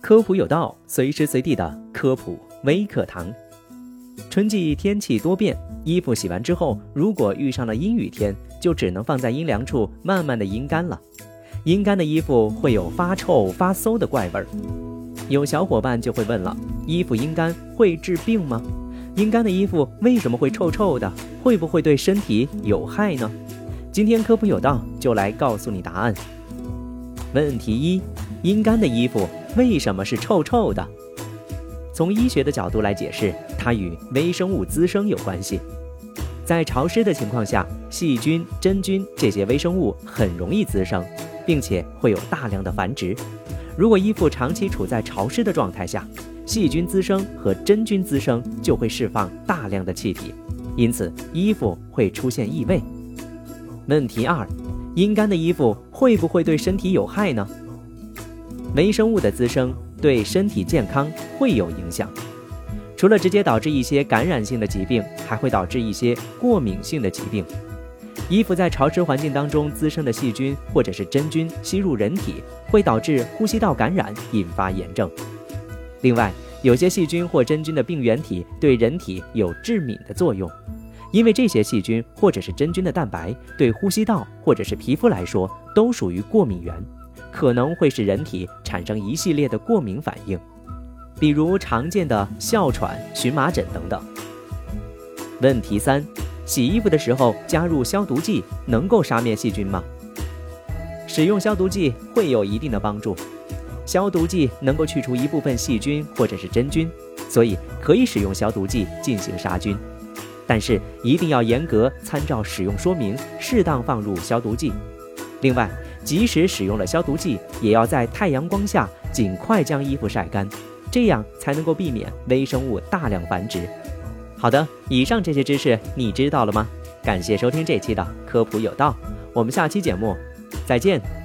科普有道，随时随地的科普微课堂。春季天气多变，衣服洗完之后，如果遇上了阴雨天，就只能放在阴凉处慢慢的阴干了。阴干的衣服会有发臭发馊的怪味儿。有小伙伴就会问了：衣服阴干会治病吗？阴干的衣服为什么会臭臭的？会不会对身体有害呢？今天科普有道就来告诉你答案。问题一：阴干的衣服为什么是臭臭的？从医学的角度来解释，它与微生物滋生有关系。在潮湿的情况下，细菌、真菌这些微生物很容易滋生，并且会有大量的繁殖。如果衣服长期处在潮湿的状态下，细菌滋生和真菌滋生就会释放大量的气体，因此衣服会出现异味。问题二：阴干的衣服会不会对身体有害呢？微生物的滋生对身体健康会有影响，除了直接导致一些感染性的疾病，还会导致一些过敏性的疾病。衣服在潮湿环境当中滋生的细菌或者是真菌吸入人体，会导致呼吸道感染，引发炎症。另外，有些细菌或真菌的病原体对人体有致敏的作用，因为这些细菌或者是真菌的蛋白对呼吸道或者是皮肤来说都属于过敏源。可能会使人体产生一系列的过敏反应，比如常见的哮喘、荨麻疹等等。问题三：洗衣服的时候加入消毒剂能够杀灭细菌吗？使用消毒剂会有一定的帮助，消毒剂能够去除一部分细菌或者是真菌，所以可以使用消毒剂进行杀菌，但是一定要严格参照使用说明，适当放入消毒剂。另外。即使使用了消毒剂，也要在太阳光下尽快将衣服晒干，这样才能够避免微生物大量繁殖。好的，以上这些知识你知道了吗？感谢收听这期的科普有道，我们下期节目再见。